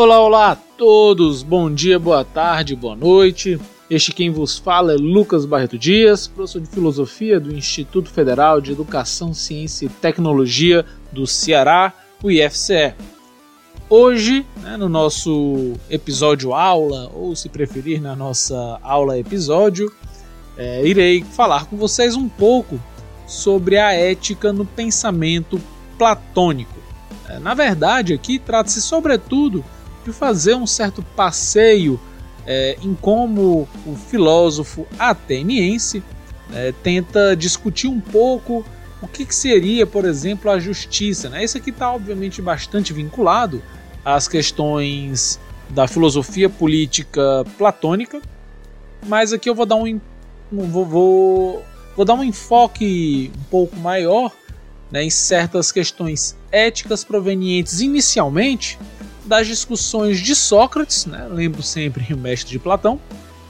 Olá, olá a todos, bom dia, boa tarde, boa noite. Este quem vos fala é Lucas Barreto Dias, professor de Filosofia do Instituto Federal de Educação, Ciência e Tecnologia do Ceará, o IFCE. Hoje, né, no nosso episódio aula, ou se preferir, na nossa aula episódio, é, irei falar com vocês um pouco sobre a ética no pensamento platônico. É, na verdade, aqui trata-se sobretudo de fazer um certo passeio é, em como o filósofo ateniense é, tenta discutir um pouco o que, que, seria, por exemplo, a justiça. Né? Isso aqui está obviamente bastante vinculado às questões da filosofia política platônica, mas aqui eu vou dar um, vou, vou, vou dar um enfoque um pouco maior né, em certas questões éticas provenientes inicialmente das discussões de Sócrates, né, lembro sempre o mestre de Platão,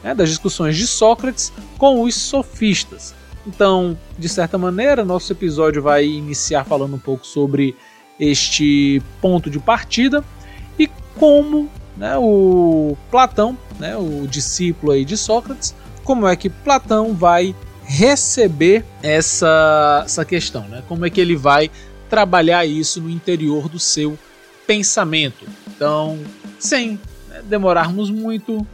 né, das discussões de Sócrates com os sofistas. Então, de certa maneira, nosso episódio vai iniciar falando um pouco sobre este ponto de partida e como né, o Platão, né, o discípulo aí de Sócrates, como é que Platão vai receber essa, essa questão, né? Como é que ele vai trabalhar isso no interior do seu pensamento. Então, sem né, demorarmos muito,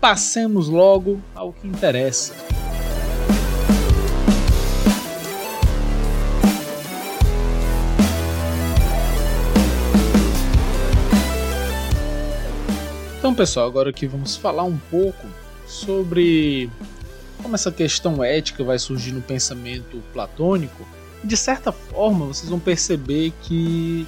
passemos logo ao que interessa. Então, pessoal, agora aqui vamos falar um pouco sobre como essa questão ética vai surgir no pensamento platônico, de certa forma vocês vão perceber que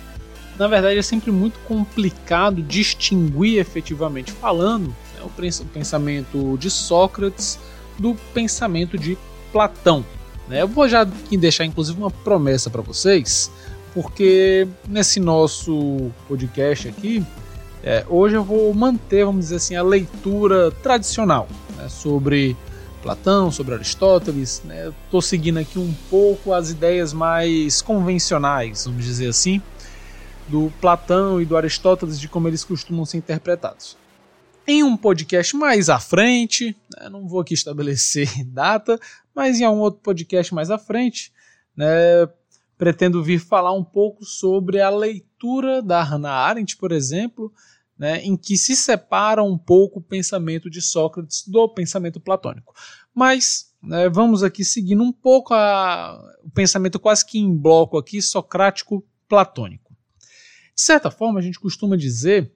na verdade é sempre muito complicado distinguir efetivamente falando né, o pensamento de Sócrates do pensamento de Platão. Né? Eu vou já deixar inclusive uma promessa para vocês, porque nesse nosso podcast aqui, é, hoje eu vou manter, vamos dizer assim, a leitura tradicional né, sobre Platão, sobre Aristóteles. Né? Estou seguindo aqui um pouco as ideias mais convencionais, vamos dizer assim, do Platão e do Aristóteles, de como eles costumam ser interpretados. Em um podcast mais à frente, né, não vou aqui estabelecer data, mas em um outro podcast mais à frente, né, pretendo vir falar um pouco sobre a leitura da Hannah Arendt, por exemplo, né, em que se separa um pouco o pensamento de Sócrates do pensamento platônico. Mas né, vamos aqui seguindo um pouco a, o pensamento quase que em bloco aqui, socrático-platônico. De certa forma, a gente costuma dizer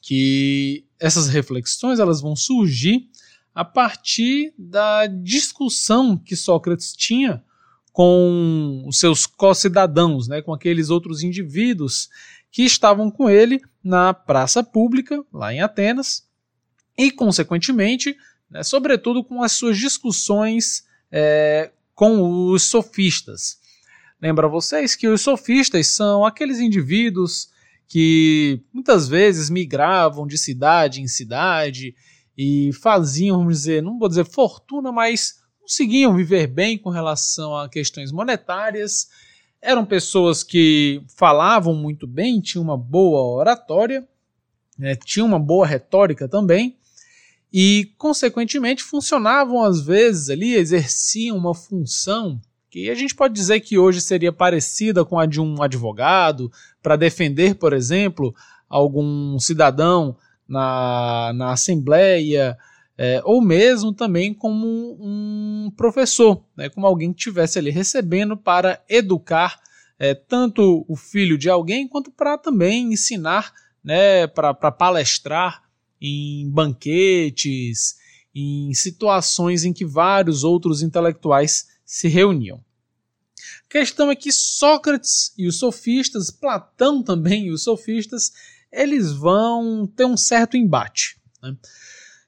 que essas reflexões elas vão surgir a partir da discussão que Sócrates tinha com os seus co-cidadãos, né, com aqueles outros indivíduos que estavam com ele na praça pública, lá em Atenas, e, consequentemente, né, sobretudo com as suas discussões é, com os sofistas. Lembra vocês que os sofistas são aqueles indivíduos que muitas vezes migravam de cidade em cidade e faziam, vamos dizer, não vou dizer fortuna, mas conseguiam viver bem com relação a questões monetárias. Eram pessoas que falavam muito bem, tinham uma boa oratória, né, tinham uma boa retórica também, e, consequentemente, funcionavam às vezes ali, exerciam uma função que a gente pode dizer que hoje seria parecida com a de um advogado, para defender, por exemplo, algum cidadão na, na Assembleia, é, ou mesmo também como um professor, né, como alguém que estivesse ali recebendo para educar é, tanto o filho de alguém quanto para também ensinar, né, para palestrar em banquetes, em situações em que vários outros intelectuais se reuniam. A questão é que Sócrates e os sofistas, Platão também e os sofistas, eles vão ter um certo embate. Né?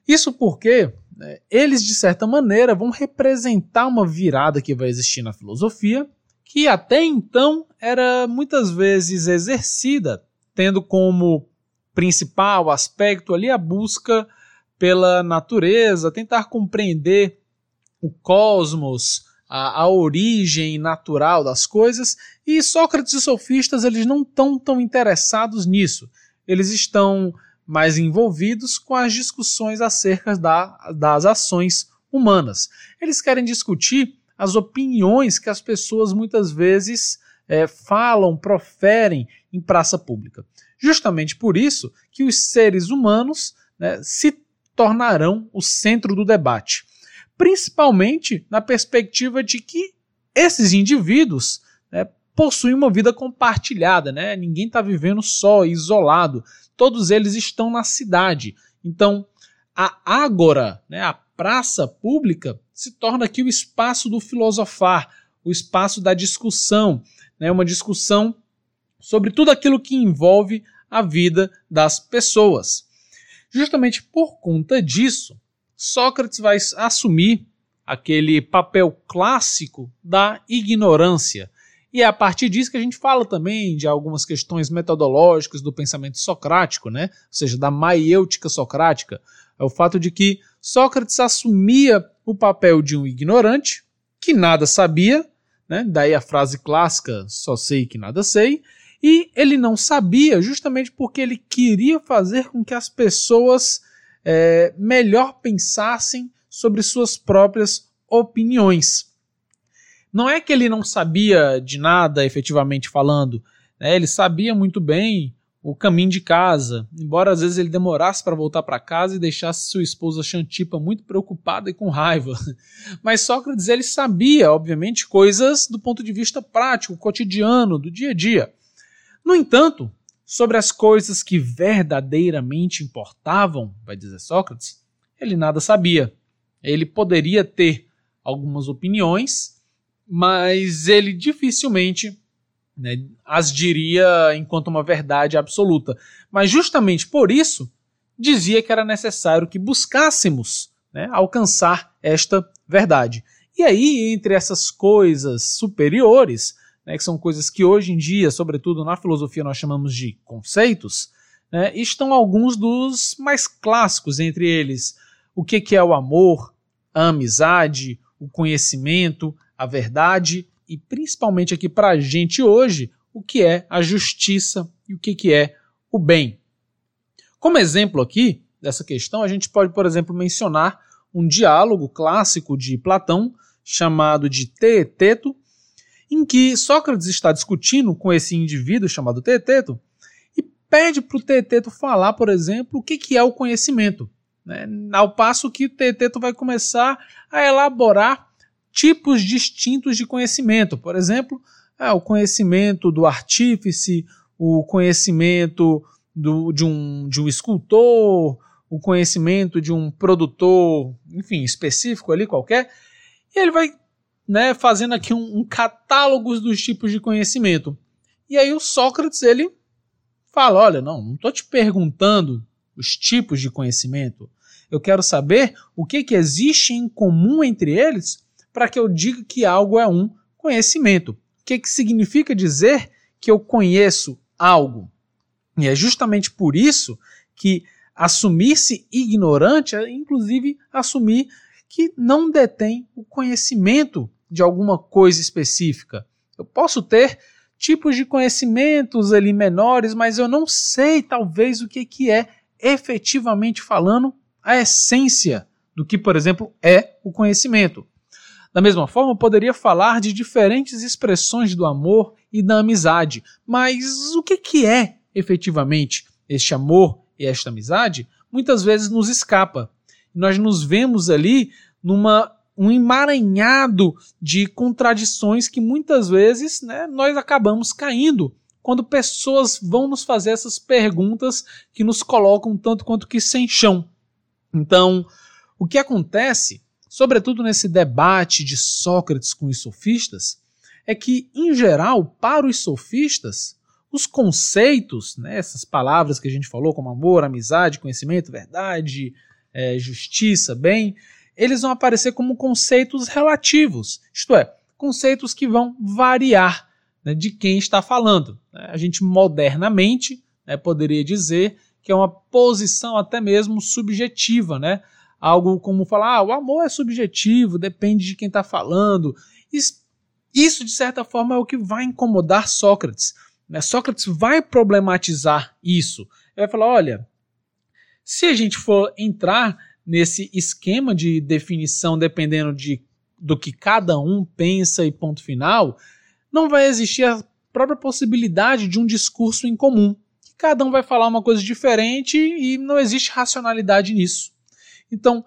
Isso porque né, eles, de certa maneira, vão representar uma virada que vai existir na filosofia, que até então era muitas vezes exercida, tendo como principal aspecto ali a busca pela natureza, tentar compreender o cosmos, a, a, origem natural das coisas, e Sócrates e sofistas eles não estão tão interessados nisso. Eles estão mais envolvidos com as discussões acerca da, das ações humanas. Eles querem discutir as opiniões que as pessoas muitas vezes é, falam, proferem em praça pública. Justamente por isso que os seres humanos né, se tornarão o centro do debate, principalmente na perspectiva de que esses indivíduos né, possuem uma vida compartilhada, né? ninguém está vivendo só, isolado, todos eles estão na cidade. Então, a ágora, né, a praça pública, se torna aqui o espaço do filosofar, o espaço da discussão, né, uma discussão sobre tudo aquilo que envolve a vida das pessoas. Justamente por conta disso, Sócrates vai assumir aquele papel clássico da ignorância. E é a partir disso que a gente fala também de algumas questões metodológicas do pensamento socrático, né? ou seja, da maiêutica socrática. É o fato de que Sócrates assumia o papel de um ignorante que nada sabia, né? daí a frase clássica, só sei que nada sei, e ele não sabia justamente porque ele queria fazer com que as pessoas é, melhor pensassem sobre suas próprias opiniões. Não é que ele não sabia de nada, efetivamente falando, né? ele sabia muito bem o caminho de casa, embora às vezes ele demorasse para voltar para casa e deixasse sua esposa Xantipa muito preocupada e com raiva. Mas Sócrates ele sabia, obviamente, coisas do ponto de vista prático, cotidiano, do dia a dia. No entanto, sobre as coisas que verdadeiramente importavam, vai dizer Sócrates, ele nada sabia. Ele poderia ter algumas opiniões, mas ele dificilmente né, as diria enquanto uma verdade absoluta. Mas justamente por isso, dizia que era necessário que buscássemos né, alcançar esta verdade. E aí, entre essas coisas superiores, né, que são coisas que hoje em dia, sobretudo na filosofia, nós chamamos de conceitos, né, estão alguns dos mais clássicos, entre eles o que, que é o amor, a amizade, o conhecimento, a verdade e principalmente aqui para a gente hoje, o que é a justiça e o que, que é o bem. Como exemplo aqui dessa questão, a gente pode, por exemplo, mencionar um diálogo clássico de Platão chamado de Teeteto, em que Sócrates está discutindo com esse indivíduo chamado Teeteto e pede para o Teeteto falar, por exemplo, o que, que é o conhecimento. Né? Ao passo que o Teeteto vai começar a elaborar tipos distintos de conhecimento. Por exemplo, é, o conhecimento do artífice, o conhecimento do, de, um, de um escultor, o conhecimento de um produtor, enfim, específico ali qualquer. E ele vai né, fazendo aqui um, um catálogo dos tipos de conhecimento. E aí o Sócrates ele fala, olha, não, não estou te perguntando os tipos de conhecimento. Eu quero saber o que, que existe em comum entre eles para que eu diga que algo é um conhecimento. O que, que significa dizer que eu conheço algo? E é justamente por isso que assumir-se ignorante é, inclusive, assumir que não detém o conhecimento de alguma coisa específica. Eu posso ter tipos de conhecimentos ali menores, mas eu não sei talvez o que, que é efetivamente falando a essência do que, por exemplo, é o conhecimento. Da mesma forma, eu poderia falar de diferentes expressões do amor e da amizade, mas o que, que é efetivamente este amor e esta amizade muitas vezes nos escapa. Nós nos vemos ali numa um emaranhado de contradições que muitas vezes né, nós acabamos caindo quando pessoas vão nos fazer essas perguntas que nos colocam tanto quanto que sem chão. Então, o que acontece, sobretudo nesse debate de Sócrates com os sofistas, é que, em geral, para os sofistas, os conceitos, né, essas palavras que a gente falou, como amor, amizade, conhecimento, verdade, é, justiça, bem, eles vão aparecer como conceitos relativos, isto é, conceitos que vão variar né, de quem está falando. A gente modernamente né, poderia dizer que é uma posição até mesmo subjetiva, né? Algo como falar, ah, o amor é subjetivo, depende de quem está falando. Isso, isso, de certa forma, é o que vai incomodar Sócrates. Né? Sócrates vai problematizar isso. Ele vai falar: olha, se a gente for entrar nesse esquema de definição dependendo de, do que cada um pensa e ponto final, não vai existir a própria possibilidade de um discurso em comum. Cada um vai falar uma coisa diferente e não existe racionalidade nisso. Então,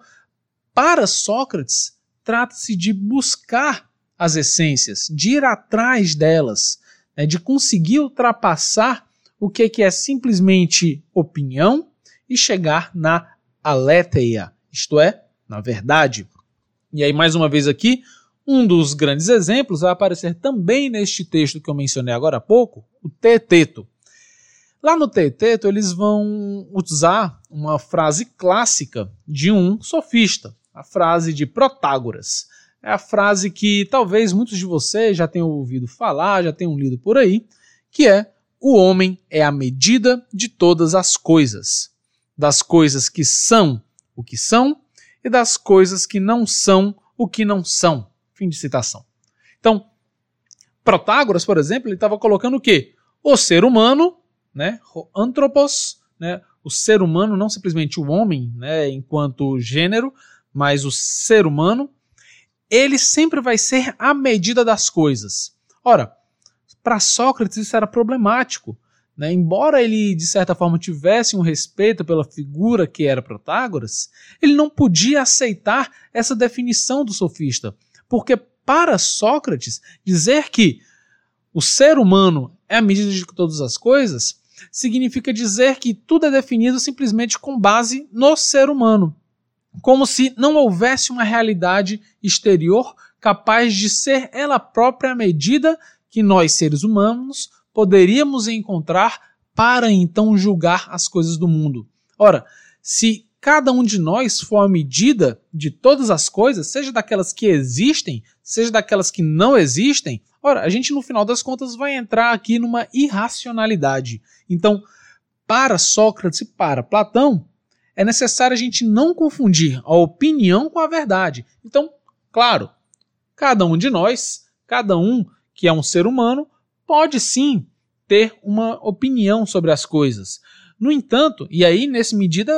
para Sócrates, trata-se de buscar as essências, de ir atrás delas, né, de conseguir ultrapassar o que, que é simplesmente opinião e chegar na aletheia, isto é, na verdade. E aí, mais uma vez aqui, um dos grandes exemplos vai aparecer também neste texto que eu mencionei agora há pouco, o Teteto. Lá no Teteto, eles vão usar uma frase clássica de um sofista, a frase de Protágoras. É a frase que talvez muitos de vocês já tenham ouvido falar, já tenham lido por aí, que é: o homem é a medida de todas as coisas, das coisas que são o que são e das coisas que não são o que não são. Fim de citação. Então, Protágoras, por exemplo, ele estava colocando o quê? O ser humano, né, o antropos, né, o ser humano, não simplesmente o homem, né, enquanto gênero, mas o ser humano, ele sempre vai ser a medida das coisas. Ora, para Sócrates isso era problemático. Né? Embora ele, de certa forma, tivesse um respeito pela figura que era Protágoras, ele não podia aceitar essa definição do sofista, porque para Sócrates, dizer que o ser humano é a medida de todas as coisas significa dizer que tudo é definido simplesmente com base no ser humano, como se não houvesse uma realidade exterior capaz de ser ela própria a medida que nós, seres humanos, poderíamos encontrar para então julgar as coisas do mundo. Ora, se cada um de nós for a medida de todas as coisas, seja daquelas que existem, seja daquelas que não existem, ora, a gente no final das contas vai entrar aqui numa irracionalidade. Então, para Sócrates e para Platão, é necessário a gente não confundir a opinião com a verdade. Então, claro, cada um de nós, cada um que é um ser humano, pode sim ter uma opinião sobre as coisas. No entanto, e aí nessa medida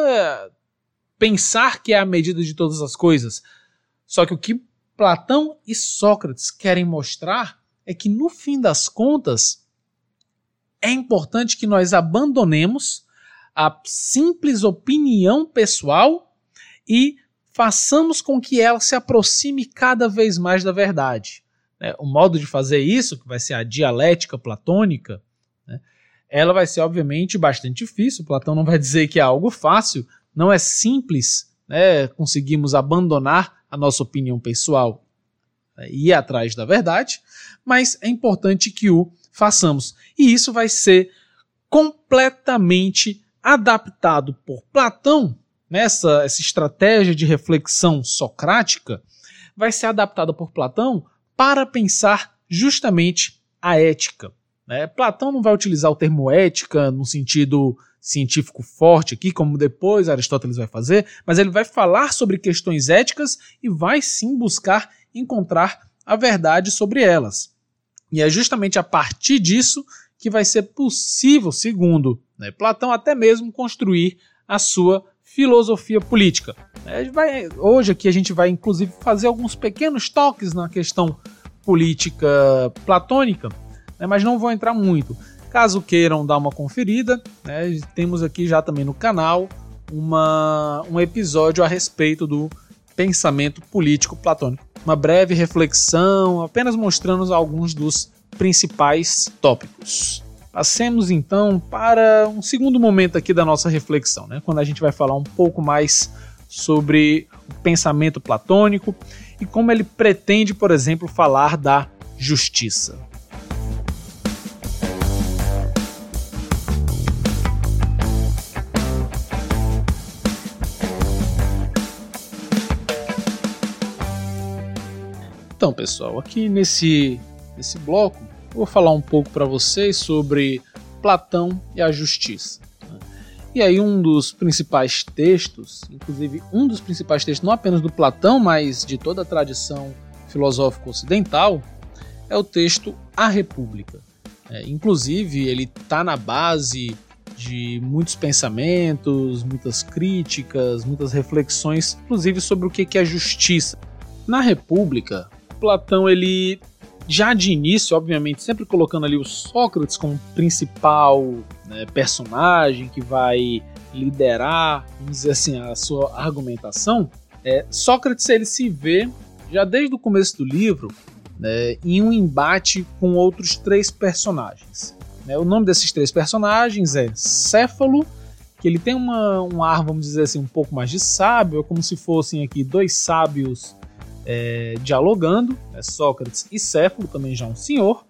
pensar que é a medida de todas as coisas. Só que o que Platão e Sócrates querem mostrar é que, no fim das contas, é importante que nós abandonemos a simples opinião pessoal e façamos com que ela se aproxime cada vez mais da verdade. Né? O modo de fazer isso, que vai ser a dialética platônica, né? ela vai ser, obviamente, bastante difícil. Platão não vai dizer que é algo fácil, não é simples né, conseguirmos abandonar a nossa opinião pessoal né, e ir atrás da verdade, mas é importante que o façamos. E isso vai ser completamente adaptado por Platão, nessa essa estratégia de reflexão socrática, vai ser adaptada por Platão para pensar justamente a ética. Né? Platão não vai utilizar o termo ética no sentido científico forte aqui, como depois Aristóteles vai fazer, mas ele vai falar sobre questões éticas e vai sim buscar encontrar a verdade sobre elas. E é justamente a partir disso que vai ser possível, segundo né, Platão, até mesmo construir a sua filosofia política. É, vai, hoje aqui a gente vai inclusive fazer alguns pequenos toques na questão política platônica, né, mas não vou entrar muito. Caso queiram dar uma conferida, né, temos aqui já também no canal uma, um episódio a respeito do pensamento político platônico. Uma breve reflexão, apenas mostrando alguns dos principais tópicos. Passemos então para um segundo momento aqui da nossa reflexão, né, quando a gente vai falar um pouco mais sobre o pensamento platônico e como ele pretende, por exemplo, falar da justiça. Então, pessoal, aqui nesse, nesse bloco, vou falar um pouco para vocês sobre Platão e a justiça. Né? E aí, um dos principais textos, inclusive um dos principais textos, não apenas do Platão, mas de toda a tradição filosófica ocidental, é o texto A República. É, inclusive, ele está na base de muitos pensamentos, muitas críticas, muitas reflexões, inclusive sobre o que é justiça. Na República, Platão ele já de início, obviamente, sempre colocando ali o Sócrates como principal né, personagem que vai liderar, vamos dizer assim, a sua argumentação, é, Sócrates ele se vê já desde o começo do livro né, em um embate com outros três personagens. Né, o nome desses três personagens é Céfalo, que ele tem uma, um ar, vamos dizer assim, um pouco mais de sábio, é como se fossem aqui dois sábios é, dialogando, né, Sócrates e Céfalo, também já um senhor.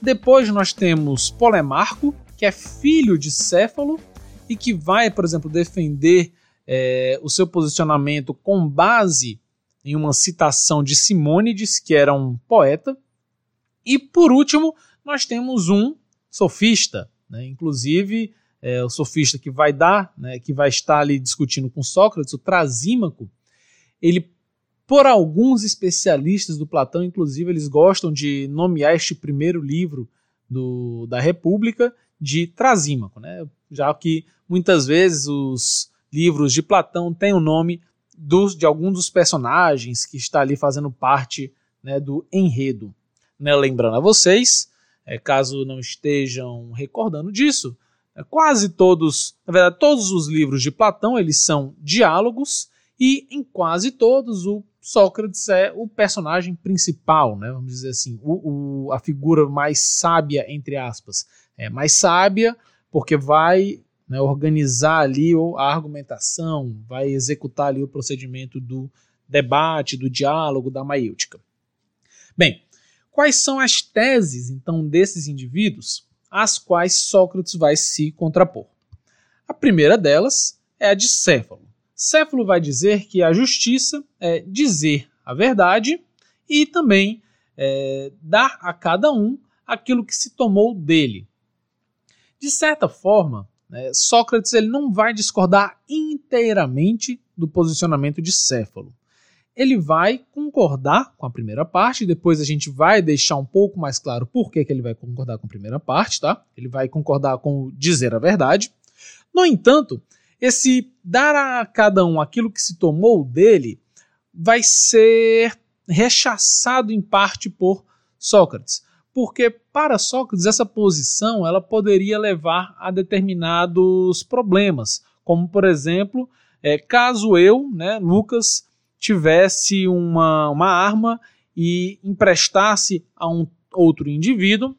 Depois nós temos Polemarco, que é filho de Céfalo e que vai, por exemplo, defender é, o seu posicionamento com base em uma citação de Simônides, que era um poeta. E por último, nós temos um sofista, né? inclusive é, o sofista que vai dar, né, que vai estar ali discutindo com Sócrates, o Trasímaco, ele por alguns especialistas do Platão, inclusive, eles gostam de nomear este primeiro livro do, da República de Trasímaco, né? já que muitas vezes os livros de Platão têm o nome dos, de algum dos personagens que está ali fazendo parte né, do enredo. Né? Lembrando a vocês, é, caso não estejam recordando disso, é, quase todos, na verdade, todos os livros de Platão eles são diálogos e em quase todos o Sócrates é o personagem principal, né? Vamos dizer assim, o, o, a figura mais sábia entre aspas, é mais sábia porque vai né, organizar ali a argumentação, vai executar ali o procedimento do debate, do diálogo, da maêutica. Bem, quais são as teses então desses indivíduos às quais Sócrates vai se contrapor? A primeira delas é a de Céfalo. Céfalo vai dizer que a justiça é dizer a verdade e também é, dar a cada um aquilo que se tomou dele. De certa forma, né, Sócrates ele não vai discordar inteiramente do posicionamento de Céfalo. Ele vai concordar com a primeira parte, depois a gente vai deixar um pouco mais claro por que, que ele vai concordar com a primeira parte, tá? Ele vai concordar com dizer a verdade. No entanto, esse dar a cada um aquilo que se tomou dele vai ser rechaçado em parte por Sócrates, porque para Sócrates essa posição ela poderia levar a determinados problemas, como por exemplo, é, caso eu, né, Lucas, tivesse uma, uma arma e emprestasse a um outro indivíduo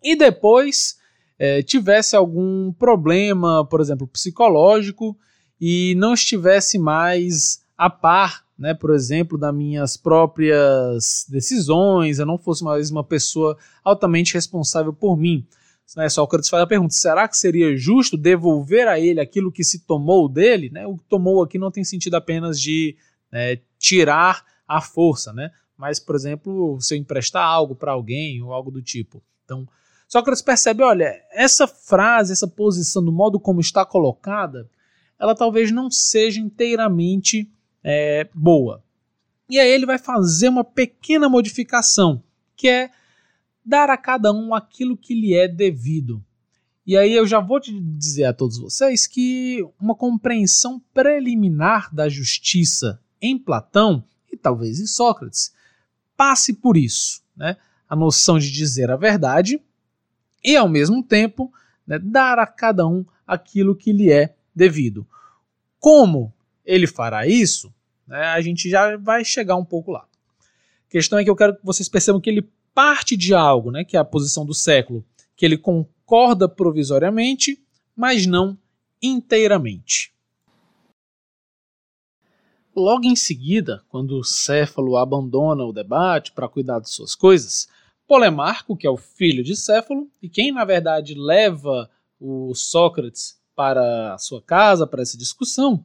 e depois é, tivesse algum problema, por exemplo, psicológico e não estivesse mais a par, né, por exemplo, das minhas próprias decisões, eu não fosse mais uma pessoa altamente responsável por mim. Né, Sócrates faz a pergunta: será que seria justo devolver a ele aquilo que se tomou dele? Né? O que tomou aqui não tem sentido apenas de né, tirar a força, né? mas, por exemplo, se eu emprestar algo para alguém ou algo do tipo. Então, Sócrates percebe, olha, essa frase, essa posição, do modo como está colocada, ela talvez não seja inteiramente é, boa. E aí ele vai fazer uma pequena modificação, que é dar a cada um aquilo que lhe é devido. E aí eu já vou te dizer a todos vocês que uma compreensão preliminar da justiça em Platão e talvez em Sócrates passe por isso, né? A noção de dizer a verdade e, ao mesmo tempo, né, dar a cada um aquilo que lhe é devido. Como ele fará isso, né, a gente já vai chegar um pouco lá. A questão é que eu quero que vocês percebam que ele parte de algo, né, que é a posição do século, que ele concorda provisoriamente, mas não inteiramente. Logo em seguida, quando Céfalo abandona o debate para cuidar de suas coisas, Polemarco, que é o filho de Céfalo, e quem na verdade leva o Sócrates para a sua casa, para essa discussão,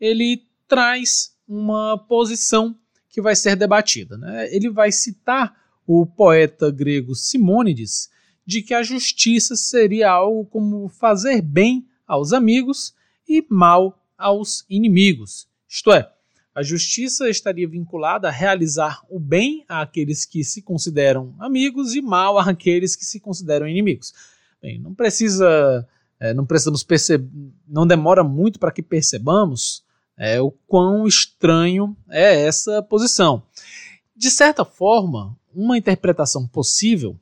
ele traz uma posição que vai ser debatida. Né? Ele vai citar o poeta grego Simônides de que a justiça seria algo como fazer bem aos amigos e mal aos inimigos. Isto é, a justiça estaria vinculada a realizar o bem àqueles que se consideram amigos e mal àqueles que se consideram inimigos. Bem, não precisa é, não precisamos perceber, não demora muito para que percebamos é, o quão estranho é essa posição. De certa forma, uma interpretação possível,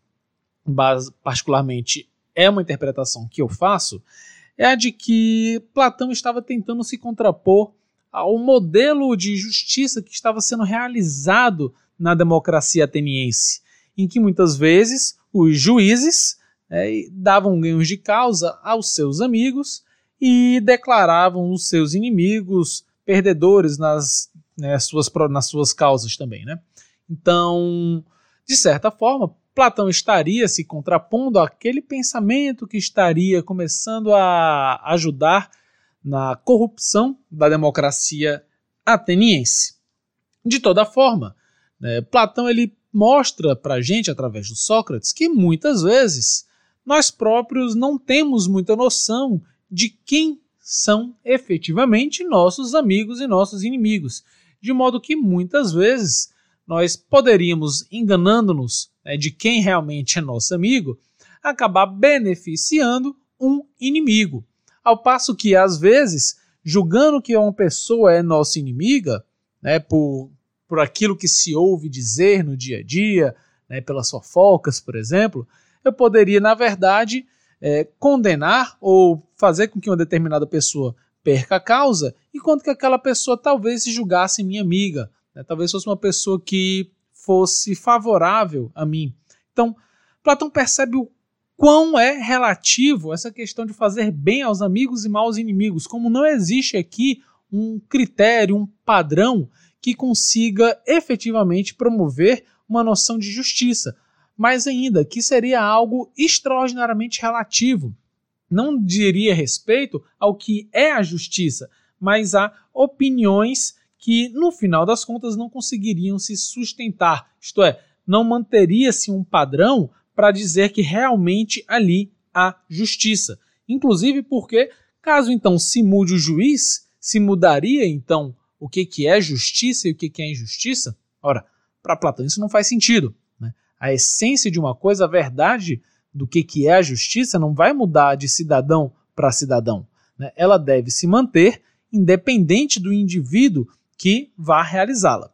particularmente é uma interpretação que eu faço, é a de que Platão estava tentando se contrapor ao modelo de justiça que estava sendo realizado na democracia ateniense, em que muitas vezes os juízes é, davam ganhos de causa aos seus amigos e declaravam os seus inimigos perdedores nas, né, suas, nas suas causas também. Né? Então, de certa forma, Platão estaria se contrapondo àquele pensamento que estaria começando a ajudar na corrupção da democracia ateniense. De toda forma, né, Platão ele mostra para a gente, através do Sócrates, que muitas vezes nós próprios não temos muita noção de quem são efetivamente nossos amigos e nossos inimigos, de modo que muitas vezes nós poderíamos, enganando-nos né, de quem realmente é nosso amigo, acabar beneficiando um inimigo. Ao passo que, às vezes, julgando que uma pessoa é nossa inimiga, né, por, por aquilo que se ouve dizer no dia a dia, né, pelas fofocas, por exemplo, eu poderia, na verdade, é, condenar ou fazer com que uma determinada pessoa perca a causa, enquanto que aquela pessoa talvez se julgasse minha amiga, né? talvez fosse uma pessoa que fosse favorável a mim. Então, Platão percebe o quão é relativo essa questão de fazer bem aos amigos e mal aos inimigos, como não existe aqui um critério, um padrão que consiga efetivamente promover uma noção de justiça mais ainda, que seria algo extraordinariamente relativo. Não diria respeito ao que é a justiça, mas a opiniões que, no final das contas, não conseguiriam se sustentar. Isto é, não manteria-se um padrão para dizer que realmente ali há justiça. Inclusive porque, caso então se mude o juiz, se mudaria então o que, que é justiça e o que, que é injustiça? Ora, para Platão isso não faz sentido a essência de uma coisa, a verdade do que, que é a justiça, não vai mudar de cidadão para cidadão. Né? Ela deve se manter independente do indivíduo que vá realizá-la.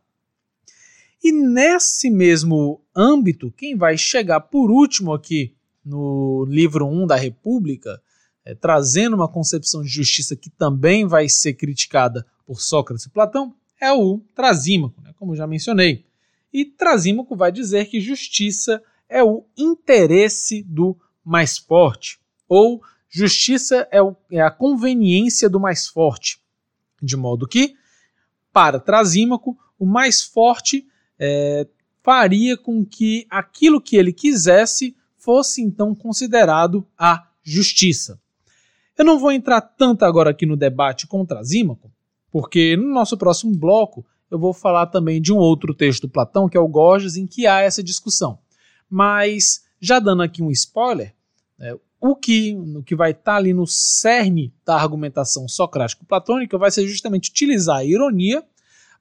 E nesse mesmo âmbito, quem vai chegar por último aqui no livro 1 da República, é, trazendo uma concepção de justiça que também vai ser criticada por Sócrates e Platão, é o Trasímaco, né, como já mencionei. E Trasímaco vai dizer que justiça é o interesse do mais forte, ou justiça é, o, é a conveniência do mais forte. De modo que, para Trasímaco, o mais forte é, faria com que aquilo que ele quisesse fosse então considerado a justiça. Eu não vou entrar tanto agora aqui no debate com Trasímaco, porque no nosso próximo bloco eu vou falar também de um outro texto do Platão, que é o Gorgias, em que há essa discussão. Mas, já dando aqui um spoiler, é, o que, o que vai estar tá ali no cerne da argumentação socrático-platônica vai ser justamente utilizar a ironia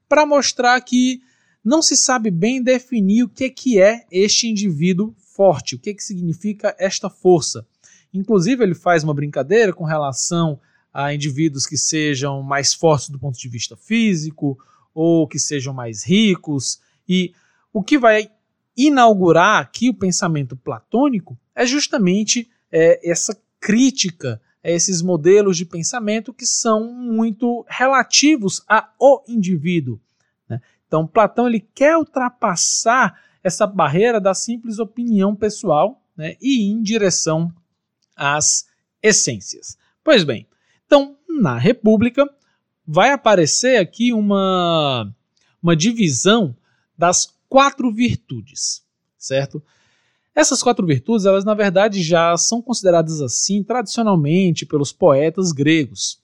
para mostrar que não se sabe bem definir o que, que é este indivíduo forte, o que, que significa esta força. Inclusive, ele faz uma brincadeira com relação a indivíduos que sejam mais fortes do ponto de vista físico ou que sejam mais ricos. E o que vai inaugurar aqui o pensamento platônico é justamente é, essa crítica a esses modelos de pensamento que são muito relativos ao indivíduo. Né? Então, Platão ele quer ultrapassar essa barreira da simples opinião pessoal né, e ir em direção às essências. Pois bem, então, na República, vai aparecer aqui uma, uma divisão das quatro virtudes, certo? Essas quatro virtudes, elas na verdade já são consideradas assim tradicionalmente pelos poetas gregos.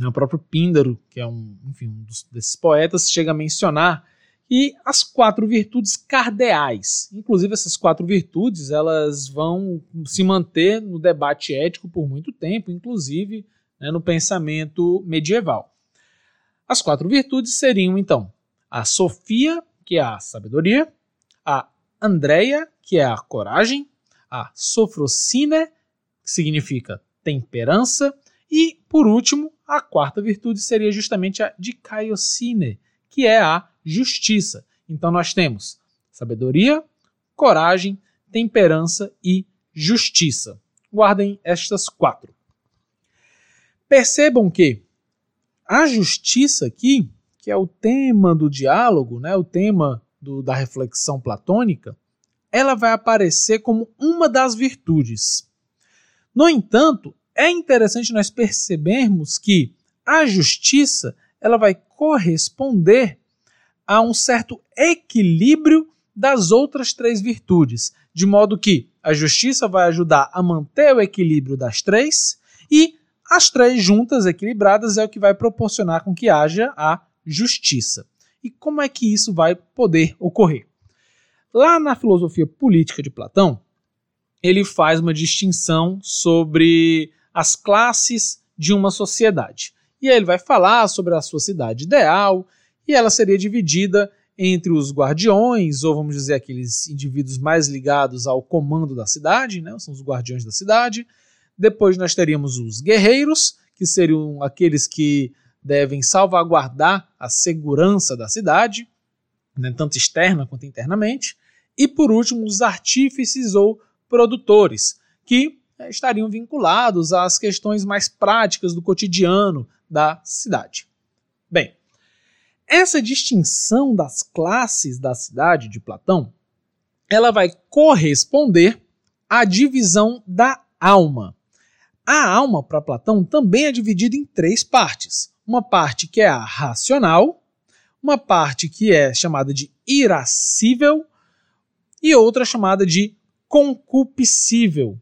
O próprio Píndaro, que é um, enfim, um dos, desses poetas, chega a mencionar e as quatro virtudes cardeais. Inclusive essas quatro virtudes, elas vão se manter no debate ético por muito tempo, inclusive né, no pensamento medieval. As quatro virtudes seriam, então, a Sofia, que é a sabedoria, a Andreia, que é a coragem, a Sofrocine, que significa temperança e, por último, a quarta virtude seria justamente a dikaiosine, que é a justiça. Então nós temos sabedoria, coragem, temperança e justiça. Guardem estas quatro. Percebam que a justiça aqui, que é o tema do diálogo, né, o tema do, da reflexão platônica, ela vai aparecer como uma das virtudes. No entanto, é interessante nós percebermos que a justiça ela vai corresponder a um certo equilíbrio das outras três virtudes, de modo que a justiça vai ajudar a manter o equilíbrio das três e as três juntas equilibradas é o que vai proporcionar com que haja a justiça. E como é que isso vai poder ocorrer? Lá na filosofia política de Platão, ele faz uma distinção sobre as classes de uma sociedade. E aí ele vai falar sobre a sociedade ideal, e ela seria dividida entre os guardiões, ou vamos dizer aqueles indivíduos mais ligados ao comando da cidade, né, são os guardiões da cidade. Depois nós teríamos os guerreiros, que seriam aqueles que devem salvaguardar a segurança da cidade, né, tanto externa quanto internamente. E por último, os artífices ou produtores, que estariam vinculados às questões mais práticas do cotidiano da cidade. Bem, essa distinção das classes da cidade de Platão, ela vai corresponder à divisão da alma. A alma para Platão também é dividida em três partes. Uma parte que é a racional, uma parte que é chamada de irascível e outra chamada de concupiscível.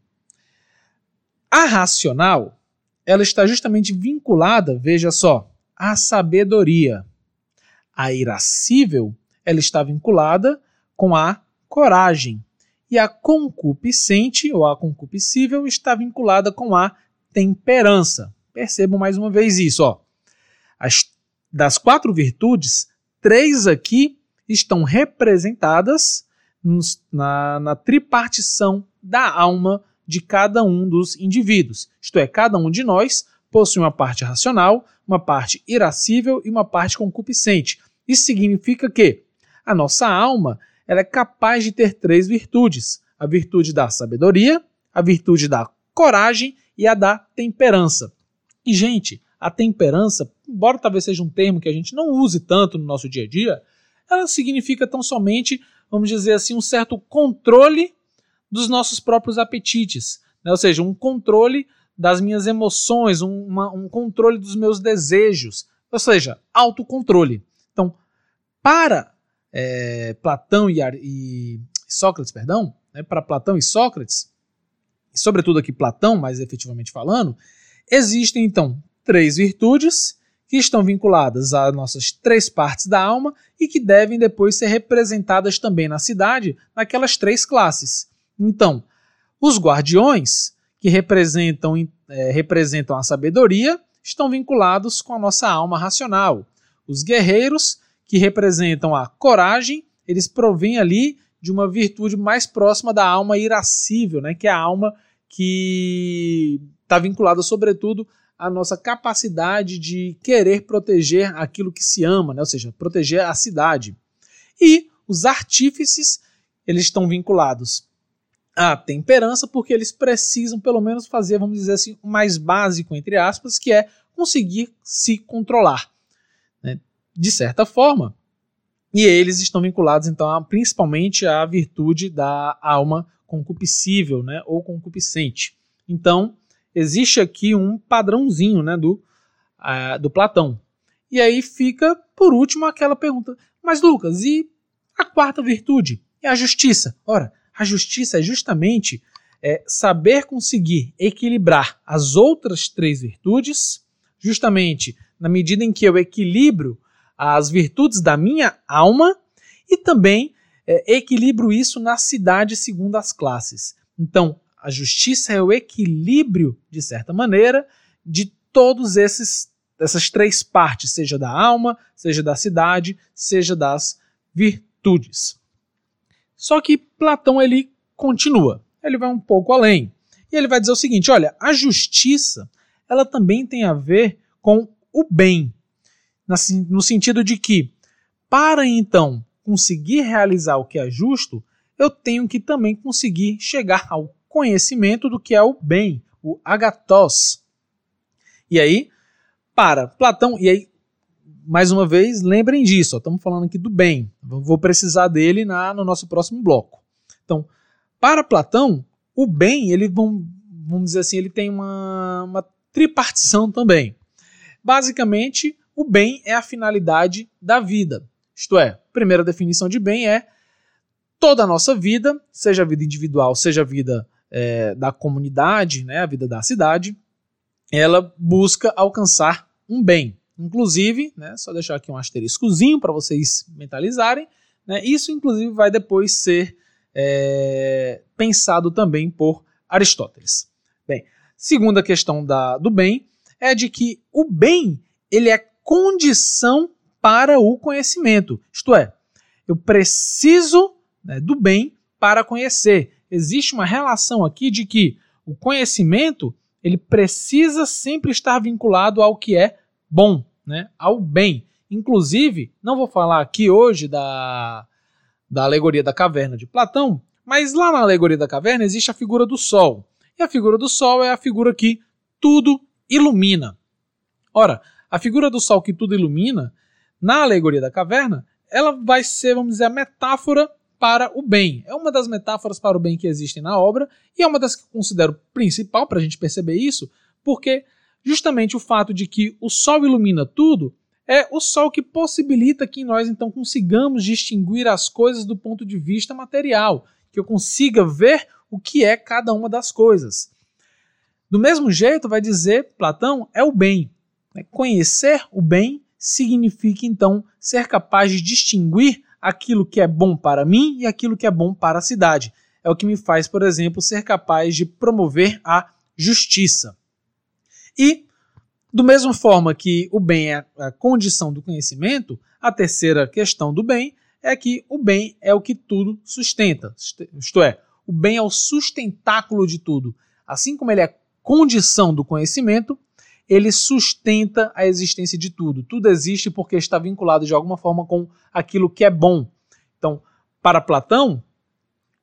A racional, ela está justamente vinculada, veja só, à sabedoria. A irascível, ela está vinculada com a coragem. E a concupiscente, ou a concupiscível, está vinculada com a temperança. Percebam mais uma vez isso. Ó. As, das quatro virtudes, três aqui estão representadas na, na tripartição da alma de cada um dos indivíduos. Isto é, cada um de nós possui uma parte racional, uma parte irascível e uma parte concupiscente. Isso significa que a nossa alma ela é capaz de ter três virtudes: a virtude da sabedoria, a virtude da coragem e a da temperança. E, gente, a temperança, embora talvez seja um termo que a gente não use tanto no nosso dia a dia, ela significa tão somente vamos dizer assim, um certo controle dos nossos próprios apetites, né? ou seja, um controle das minhas emoções, um, uma, um controle dos meus desejos, ou seja, autocontrole. Então, para é, Platão e, e, Sócrates, perdão, né, para Platão e Sócrates, e sobretudo aqui Platão, mais efetivamente falando, existem então três virtudes que estão vinculadas às nossas três partes da alma e que devem depois ser representadas também na cidade naquelas três classes. Então, os guardiões, que representam, é, representam a sabedoria, estão vinculados com a nossa alma racional. Os guerreiros, que representam a coragem, eles provêm ali de uma virtude mais próxima da alma irascível, né, que é a alma que está vinculada, sobretudo, a nossa capacidade de querer proteger aquilo que se ama, né? ou seja, proteger a cidade. E os artífices, eles estão vinculados à temperança, porque eles precisam, pelo menos, fazer, vamos dizer assim, o mais básico, entre aspas, que é conseguir se controlar. Né? De certa forma, e eles estão vinculados, então, a, principalmente à virtude da alma concupiscível, né, ou concupiscente. Então, existe aqui um padrãozinho né, do, uh, do Platão. E aí fica, por último, aquela pergunta: mas Lucas, e a quarta virtude? E a justiça? Ora, a justiça é justamente é, saber conseguir equilibrar as outras três virtudes, justamente na medida em que eu equilibro as virtudes da minha alma e também é, equilibro isso na cidade segundo as classes. Então, a justiça é o equilíbrio, de certa maneira, de todos esses essas três partes, seja da alma, seja da cidade, seja das virtudes. Só que Platão ele continua, ele vai um pouco além. E ele vai dizer o seguinte: olha, a justiça ela também tem a ver com o bem, no sentido de que, para então conseguir realizar o que é justo, eu tenho que também conseguir chegar ao conhecimento do que é o bem, o agatos. E aí, para Platão, e aí, mais uma vez, lembrem disso, estamos falando aqui do bem, vou precisar dele na, no nosso próximo bloco. Então, para Platão, o bem, ele vamos, vamos dizer assim, ele tem uma, uma tripartição também. Basicamente, o bem é a finalidade da vida. Isto é, primeira definição de bem é toda a nossa vida, seja a vida individual, seja a vida é, da comunidade, né, a vida da cidade, ela busca alcançar um bem. Inclusive, né, só deixar aqui um asteriscozinho para vocês mentalizarem, né, isso inclusive vai depois ser é, pensado também por Aristóteles. Bem, segunda questão da, do bem é de que o bem ele é condição para o conhecimento. Isto é, eu preciso né, do bem para conhecer. Existe uma relação aqui de que o conhecimento ele precisa sempre estar vinculado ao que é bom, né, ao bem. Inclusive, não vou falar aqui hoje da, da alegoria da caverna de Platão, mas lá na alegoria da caverna existe a figura do sol. E a figura do sol é a figura que tudo ilumina. Ora, a figura do sol que tudo ilumina, na alegoria da caverna, ela vai ser, vamos dizer, a metáfora para o bem. É uma das metáforas para o bem que existem na obra e é uma das que eu considero principal para a gente perceber isso, porque justamente o fato de que o sol ilumina tudo é o sol que possibilita que nós então consigamos distinguir as coisas do ponto de vista material, que eu consiga ver o que é cada uma das coisas. Do mesmo jeito, vai dizer Platão, é o bem. Conhecer o bem significa então ser capaz de distinguir aquilo que é bom para mim e aquilo que é bom para a cidade. É o que me faz, por exemplo, ser capaz de promover a justiça. E, do mesmo forma que o bem é a condição do conhecimento, a terceira questão do bem é que o bem é o que tudo sustenta. Isto é, o bem é o sustentáculo de tudo. Assim como ele é condição do conhecimento, ele sustenta a existência de tudo. Tudo existe porque está vinculado de alguma forma com aquilo que é bom. Então, para Platão,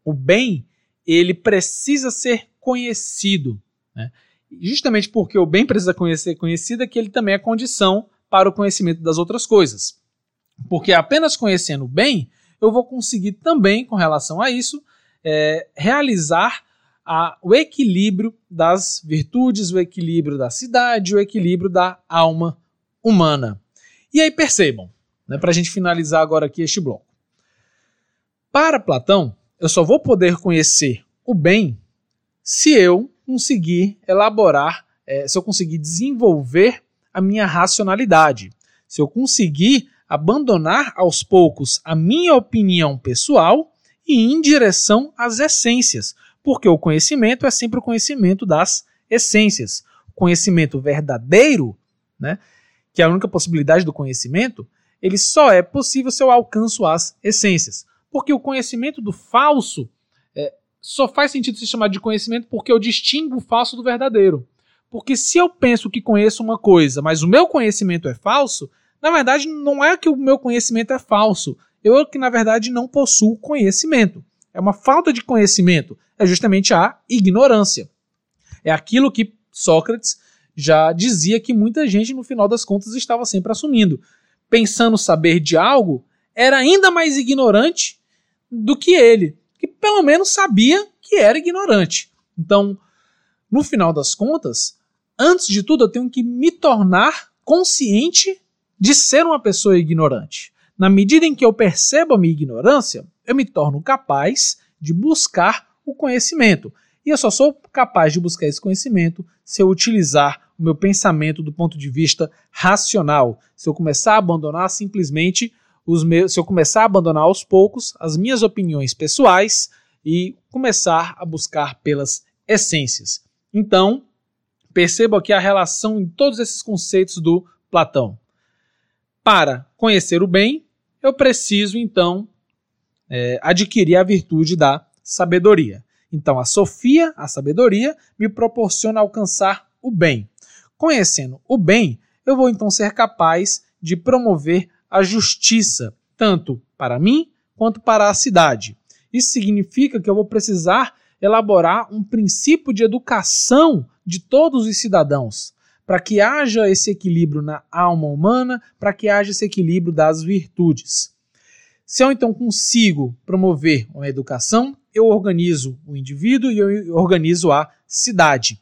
o bem ele precisa ser conhecido. Né? Justamente porque o bem precisa ser conhecido é que ele também é condição para o conhecimento das outras coisas. Porque apenas conhecendo o bem, eu vou conseguir também, com relação a isso, é, realizar a, o equilíbrio das virtudes, o equilíbrio da cidade, o equilíbrio da alma humana. E aí percebam, né, para a gente finalizar agora aqui este bloco. Para Platão, eu só vou poder conhecer o bem se eu conseguir elaborar, é, se eu conseguir desenvolver a minha racionalidade, se eu conseguir abandonar aos poucos a minha opinião pessoal e ir em direção às essências, porque o conhecimento é sempre o conhecimento das essências. O conhecimento verdadeiro, né, que é a única possibilidade do conhecimento, ele só é possível se eu alcanço as essências. Porque o conhecimento do falso só faz sentido se chamar de conhecimento porque eu distingo o falso do verdadeiro. Porque se eu penso que conheço uma coisa, mas o meu conhecimento é falso, na verdade não é que o meu conhecimento é falso, eu que na verdade não possuo conhecimento. É uma falta de conhecimento é justamente a ignorância. É aquilo que Sócrates já dizia que muita gente, no final das contas, estava sempre assumindo. Pensando saber de algo, era ainda mais ignorante do que ele, que pelo menos sabia que era ignorante. Então, no final das contas, antes de tudo, eu tenho que me tornar consciente de ser uma pessoa ignorante. Na medida em que eu percebo a minha ignorância, eu me torno capaz de buscar o conhecimento. E eu só sou capaz de buscar esse conhecimento se eu utilizar o meu pensamento do ponto de vista racional. Se eu começar a abandonar simplesmente meus, se eu começar a abandonar aos poucos as minhas opiniões pessoais e começar a buscar pelas essências. Então, perceba aqui a relação em todos esses conceitos do Platão. Para conhecer o bem, eu preciso então é, adquirir a virtude da sabedoria. Então, a sofia, a sabedoria, me proporciona alcançar o bem. Conhecendo o bem, eu vou então ser capaz de promover a justiça, tanto para mim quanto para a cidade. Isso significa que eu vou precisar elaborar um princípio de educação de todos os cidadãos, para que haja esse equilíbrio na alma humana, para que haja esse equilíbrio das virtudes. Se eu então consigo promover uma educação, eu organizo o indivíduo e eu organizo a cidade.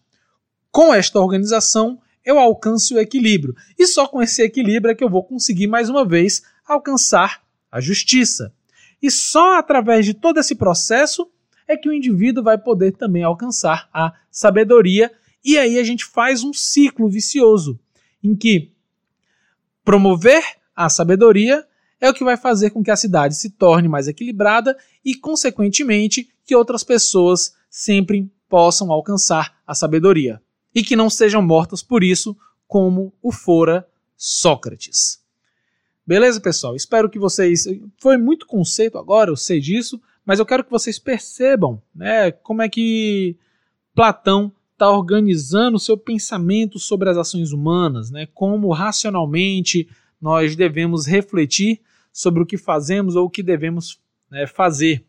Com esta organização, eu alcanço o equilíbrio. E só com esse equilíbrio é que eu vou conseguir, mais uma vez, alcançar a justiça. E só através de todo esse processo é que o indivíduo vai poder também alcançar a sabedoria. E aí a gente faz um ciclo vicioso em que promover a sabedoria é o que vai fazer com que a cidade se torne mais equilibrada e, consequentemente, que outras pessoas sempre possam alcançar a sabedoria e que não sejam mortas por isso, como o fora Sócrates. Beleza, pessoal? Espero que vocês. Foi muito conceito agora, eu sei disso, mas eu quero que vocês percebam né, como é que Platão está organizando o seu pensamento sobre as ações humanas, né, como racionalmente nós devemos refletir sobre o que fazemos ou o que devemos né, fazer.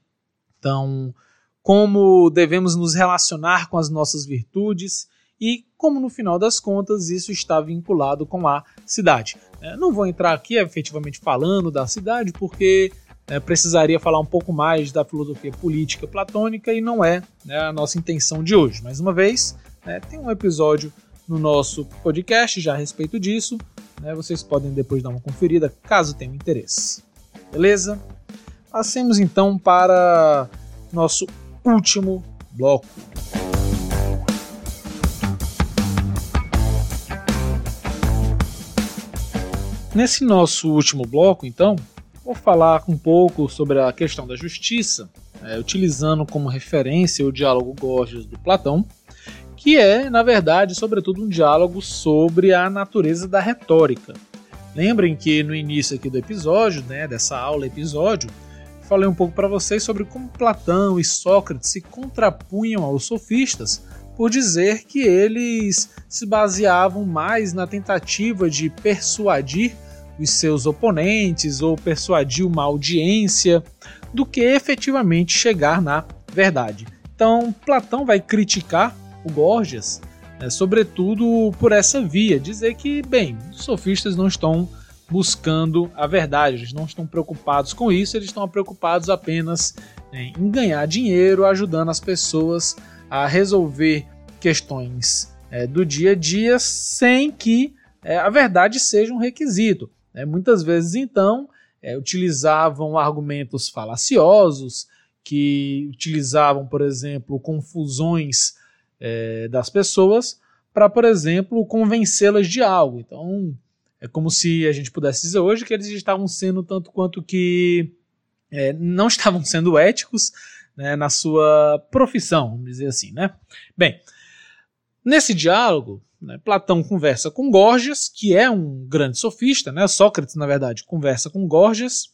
Então, como devemos nos relacionar com as nossas virtudes e como no final das contas isso está vinculado com a cidade. É, não vou entrar aqui efetivamente falando da cidade, porque é, precisaria falar um pouco mais da filosofia política platônica e não é né, a nossa intenção de hoje. Mais uma vez, né, tem um episódio no nosso podcast já a respeito disso. Né, vocês podem depois dar uma conferida caso tenham interesse. Beleza? Passemos então para nosso último bloco. Nesse nosso último bloco, então, vou falar um pouco sobre a questão da justiça, é, utilizando como referência o diálogo Gorgias do Platão, que é, na verdade, sobretudo um diálogo sobre a natureza da retórica. Lembrem que no início aqui do episódio, né, dessa aula episódio, falei um pouco para vocês sobre como Platão e Sócrates se contrapunham aos sofistas por dizer que eles se baseavam mais na tentativa de persuadir os seus oponentes ou persuadir uma audiência do que efetivamente chegar na verdade. Então, Platão vai criticar o Gorgias, né, sobretudo por essa via, dizer que, bem, os sofistas não estão buscando a verdade, eles não estão preocupados com isso, eles estão preocupados apenas né, em ganhar dinheiro, ajudando as pessoas a resolver questões é, do dia a dia sem que é, a verdade seja um requisito. Né? Muitas vezes, então, é, utilizavam argumentos falaciosos, que utilizavam, por exemplo, confusões é, das pessoas para, por exemplo, convencê-las de algo. Então, é como se a gente pudesse dizer hoje que eles estavam sendo tanto quanto que é, não estavam sendo éticos né, na sua profissão, vamos dizer assim, né? Bem, nesse diálogo, né? Platão conversa com Gorgias, que é um grande sofista, né? Sócrates, na verdade, conversa com Gorgias.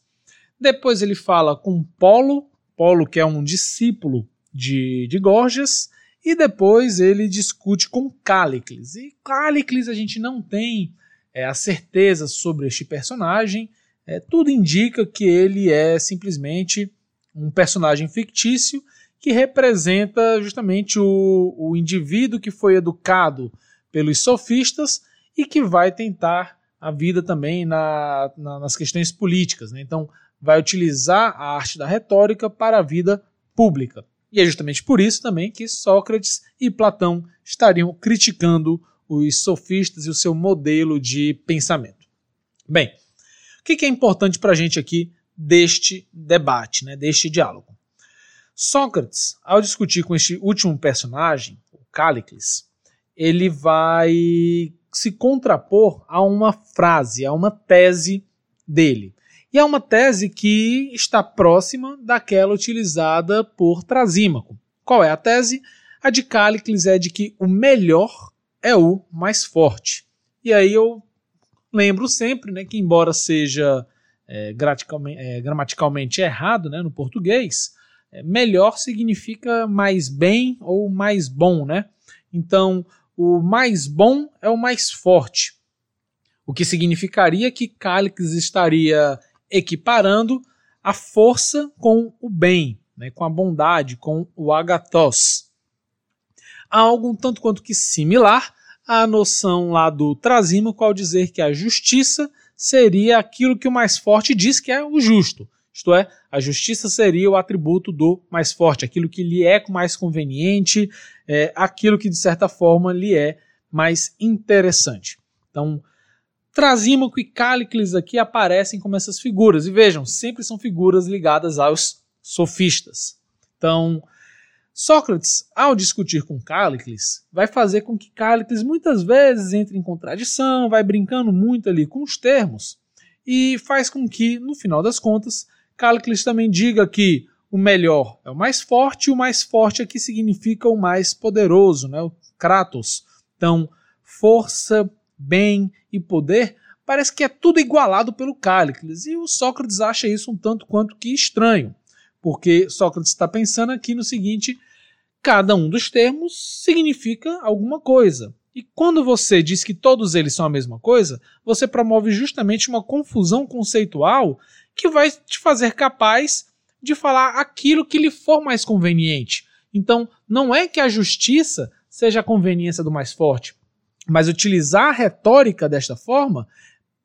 Depois ele fala com Polo, Polo que é um discípulo de, de Gorgias, e depois ele discute com Cálicles. E Cálicles a gente não tem é, a certeza sobre este personagem, é, tudo indica que ele é simplesmente um personagem fictício que representa justamente o, o indivíduo que foi educado pelos sofistas e que vai tentar a vida também na, na, nas questões políticas. Né? Então, vai utilizar a arte da retórica para a vida pública. E é justamente por isso também que Sócrates e Platão estariam criticando os sofistas e o seu modelo de pensamento. Bem, o que é importante para a gente aqui deste debate, né, deste diálogo? Sócrates, ao discutir com este último personagem, o Cálicles, ele vai se contrapor a uma frase, a uma tese dele. E é uma tese que está próxima daquela utilizada por Trasímaco. Qual é a tese? A de Cálicles é de que o melhor é o mais forte. E aí eu lembro sempre né, que, embora seja é, é, gramaticalmente errado né, no português, é, melhor significa mais bem ou mais bom, né? Então, o mais bom é o mais forte, o que significaria que Cálix estaria equiparando a força com o bem, né, com a bondade, com o agathos. Há algo um tanto quanto que similar à noção lá do Trasímaco ao dizer que a justiça seria aquilo que o mais forte diz que é o justo. Isto é, a justiça seria o atributo do mais forte, aquilo que lhe é mais conveniente, é, aquilo que de certa forma lhe é mais interessante. Então, Trasímaco e Cállicles aqui aparecem como essas figuras. E vejam, sempre são figuras ligadas aos sofistas. Então, Sócrates, ao discutir com Cállicles, vai fazer com que Cállicles muitas vezes entre em contradição, vai brincando muito ali com os termos e faz com que, no final das contas, Cállicles também diga que o melhor é o mais forte, e o mais forte aqui significa o mais poderoso, né? o Kratos. Então, força, bem e poder parece que é tudo igualado pelo Cállicles, e o Sócrates acha isso um tanto quanto que estranho, porque Sócrates está pensando aqui no seguinte: cada um dos termos significa alguma coisa. E quando você diz que todos eles são a mesma coisa, você promove justamente uma confusão conceitual que vai te fazer capaz de falar aquilo que lhe for mais conveniente. Então, não é que a justiça seja a conveniência do mais forte, mas utilizar a retórica desta forma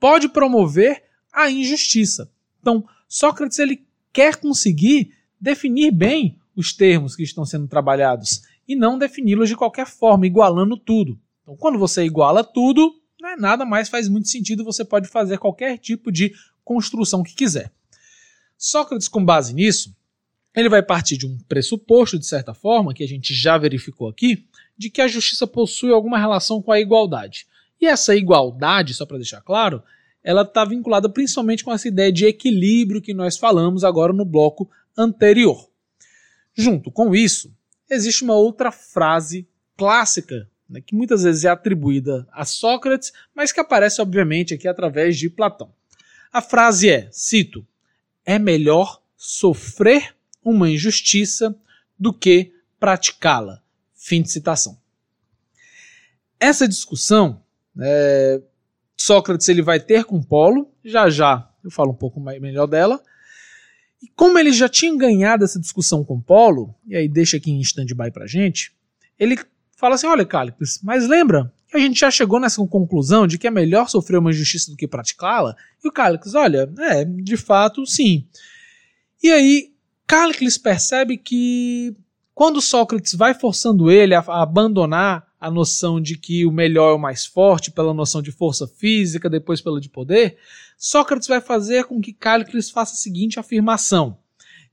pode promover a injustiça. Então, Sócrates ele quer conseguir definir bem os termos que estão sendo trabalhados e não defini-los de qualquer forma, igualando tudo. Então, quando você iguala tudo, né, nada mais faz muito sentido, você pode fazer qualquer tipo de construção que quiser. Sócrates, com base nisso, ele vai partir de um pressuposto, de certa forma, que a gente já verificou aqui, de que a justiça possui alguma relação com a igualdade. E essa igualdade, só para deixar claro, ela está vinculada principalmente com essa ideia de equilíbrio que nós falamos agora no bloco anterior. Junto com isso, existe uma outra frase clássica né, que muitas vezes é atribuída a Sócrates, mas que aparece obviamente aqui através de Platão. A frase é, cito, é melhor sofrer uma injustiça do que praticá-la. Fim de citação. Essa discussão, é, Sócrates ele vai ter com Polo, já já eu falo um pouco mais, melhor dela. E como ele já tinha ganhado essa discussão com Polo, e aí deixa aqui em stand-by pra gente, ele fala assim: olha, Cálips, mas lembra que a gente já chegou nessa conclusão de que é melhor sofrer uma injustiça do que praticá-la? E o Cálips, olha, é, de fato, sim. E aí, Cálices percebe que quando Sócrates vai forçando ele a, a abandonar a noção de que o melhor é o mais forte, pela noção de força física, depois pela de poder, Sócrates vai fazer com que Cálices faça a seguinte afirmação: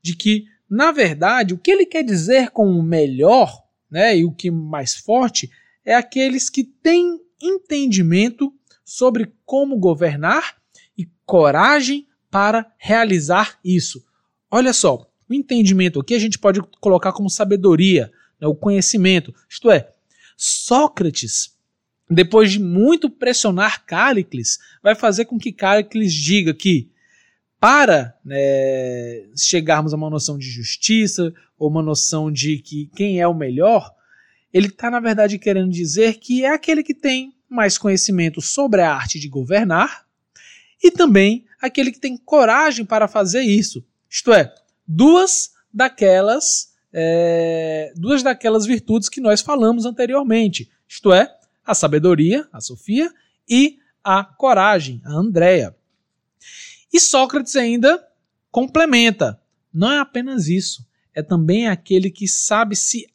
de que, na verdade, o que ele quer dizer com o melhor né, e o que mais forte é aqueles que têm entendimento sobre como governar e coragem para realizar isso. Olha só, o entendimento aqui a gente pode colocar como sabedoria, né, o conhecimento. Isto é, Sócrates, depois de muito pressionar Cállicles, vai fazer com que Cállicles diga que para né, chegarmos a uma noção de justiça ou uma noção de que quem é o melhor, ele está na verdade querendo dizer que é aquele que tem mais conhecimento sobre a arte de governar e também aquele que tem coragem para fazer isso. Isto é, duas daquelas é, duas daquelas virtudes que nós falamos anteriormente, isto é, a sabedoria, a Sofia, e a coragem, a Andréia. E Sócrates ainda complementa: não é apenas isso, é também aquele que sabe se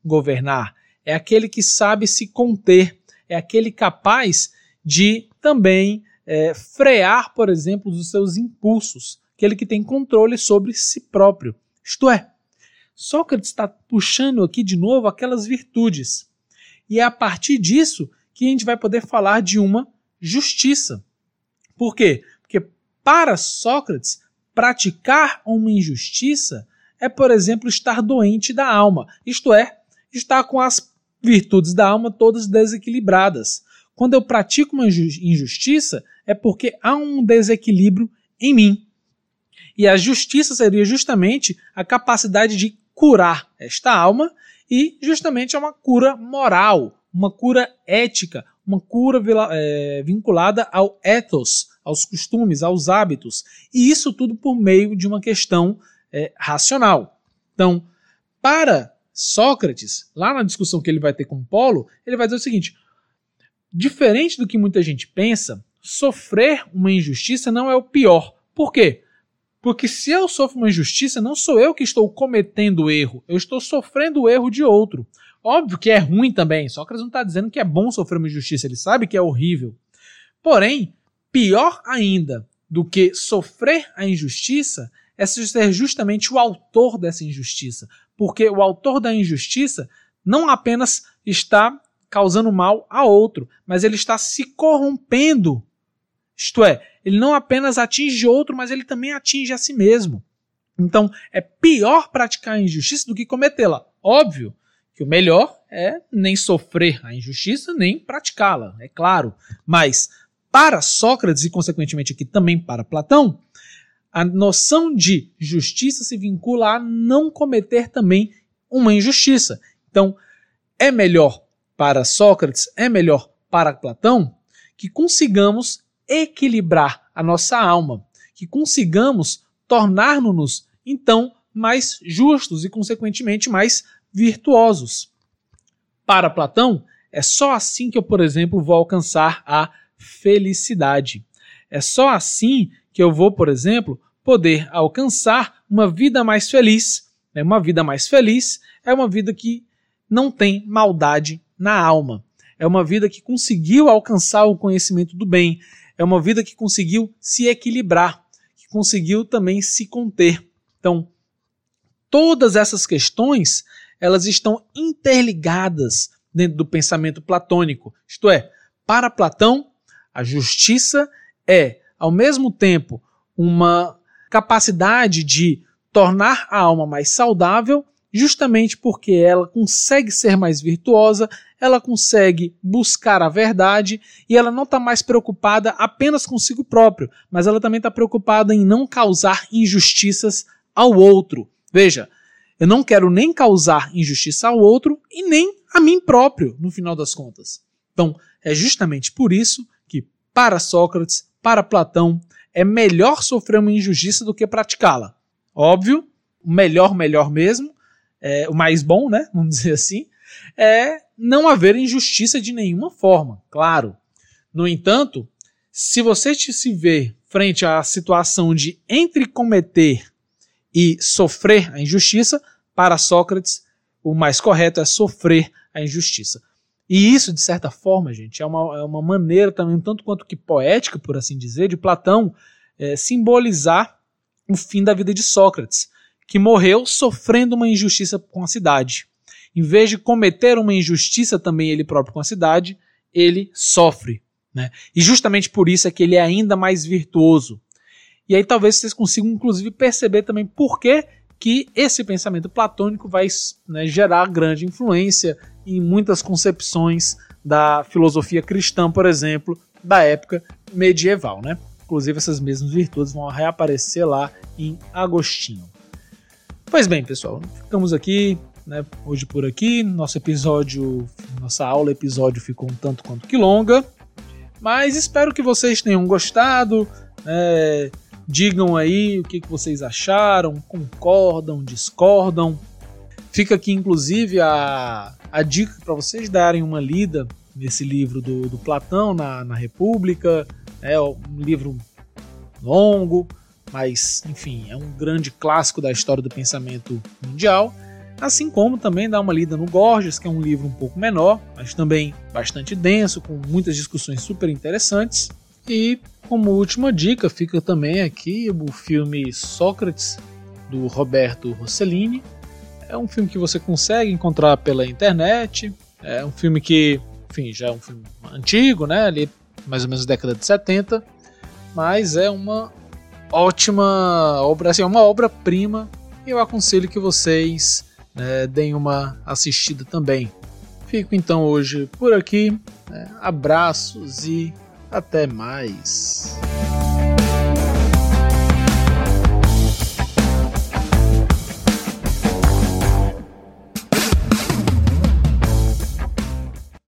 autogovernar, é aquele que sabe se conter, é aquele capaz de também é, frear, por exemplo, os seus impulsos, aquele que tem controle sobre si próprio. Isto é, Sócrates está puxando aqui de novo aquelas virtudes. E é a partir disso que a gente vai poder falar de uma justiça. Por quê? Porque para Sócrates, praticar uma injustiça é, por exemplo, estar doente da alma, isto é, estar com as virtudes da alma todas desequilibradas. Quando eu pratico uma injustiça, é porque há um desequilíbrio em mim. E a justiça seria justamente a capacidade de curar esta alma e justamente é uma cura moral, uma cura ética, uma cura é, vinculada ao ethos, aos costumes, aos hábitos. E isso tudo por meio de uma questão é, racional. Então, para Sócrates, lá na discussão que ele vai ter com Polo, ele vai dizer o seguinte: diferente do que muita gente pensa, sofrer uma injustiça não é o pior. Por quê? Porque se eu sofro uma injustiça, não sou eu que estou cometendo o erro, eu estou sofrendo o erro de outro. Óbvio que é ruim também, Sócrates não está dizendo que é bom sofrer uma injustiça, ele sabe que é horrível. Porém, pior ainda do que sofrer a injustiça é ser justamente o autor dessa injustiça. Porque o autor da injustiça não apenas está causando mal a outro, mas ele está se corrompendo. Isto é, ele não apenas atinge outro, mas ele também atinge a si mesmo. Então, é pior praticar a injustiça do que cometê-la. Óbvio que o melhor é nem sofrer a injustiça, nem praticá-la, é claro. Mas, para Sócrates e, consequentemente, aqui também para Platão, a noção de justiça se vincula a não cometer também uma injustiça. Então, é melhor para Sócrates, é melhor para Platão que consigamos equilibrar a nossa alma, que consigamos tornar-nos então mais justos e consequentemente mais virtuosos. Para Platão, é só assim que eu, por exemplo, vou alcançar a felicidade. É só assim que eu vou, por exemplo, poder alcançar uma vida mais feliz. É Uma vida mais feliz é uma vida que não tem maldade na alma. É uma vida que conseguiu alcançar o conhecimento do bem. É uma vida que conseguiu se equilibrar, que conseguiu também se conter. Então, todas essas questões, elas estão interligadas dentro do pensamento platônico. Isto é, para Platão, a justiça é, ao mesmo tempo, uma capacidade de tornar a alma mais saudável, justamente porque ela consegue ser mais virtuosa, ela consegue buscar a verdade e ela não está mais preocupada apenas consigo próprio, mas ela também está preocupada em não causar injustiças ao outro. Veja, eu não quero nem causar injustiça ao outro e nem a mim próprio, no final das contas. Então, é justamente por isso que, para Sócrates, para Platão, é melhor sofrer uma injustiça do que praticá-la. Óbvio, o melhor, melhor mesmo, é, o mais bom, né? Vamos dizer assim, é não haver injustiça de nenhuma forma, claro. No entanto, se você se vê frente à situação de entre cometer e sofrer a injustiça, para Sócrates, o mais correto é sofrer a injustiça. E isso, de certa forma, gente, é uma, é uma maneira também, tanto quanto que poética, por assim dizer, de Platão é, simbolizar o fim da vida de Sócrates, que morreu sofrendo uma injustiça com a cidade. Em vez de cometer uma injustiça também ele próprio com a cidade, ele sofre. Né? E justamente por isso é que ele é ainda mais virtuoso. E aí talvez vocês consigam, inclusive, perceber também por que, que esse pensamento platônico vai né, gerar grande influência em muitas concepções da filosofia cristã, por exemplo, da época medieval, né? Inclusive essas mesmas virtudes vão reaparecer lá em Agostinho. Pois bem, pessoal, ficamos aqui, né, hoje por aqui. Nosso episódio, nossa aula episódio ficou um tanto quanto que longa, mas espero que vocês tenham gostado. É, digam aí o que, vocês acharam, concordam, discordam. Fica aqui, inclusive, a, a dica para vocês darem uma lida nesse livro do, do Platão na, na República. É um livro longo, mas, enfim, é um grande clássico da história do pensamento mundial. Assim como também dar uma lida no Gorgias, que é um livro um pouco menor, mas também bastante denso, com muitas discussões super interessantes. E como última dica, fica também aqui o filme Sócrates, do Roberto Rossellini, é um filme que você consegue encontrar pela internet. É um filme que, enfim, já é um filme antigo, né? Ali mais ou menos década de 70, mas é uma ótima obra, assim, é uma obra-prima. E eu aconselho que vocês né, deem uma assistida também. Fico então hoje por aqui. Né? Abraços e até mais!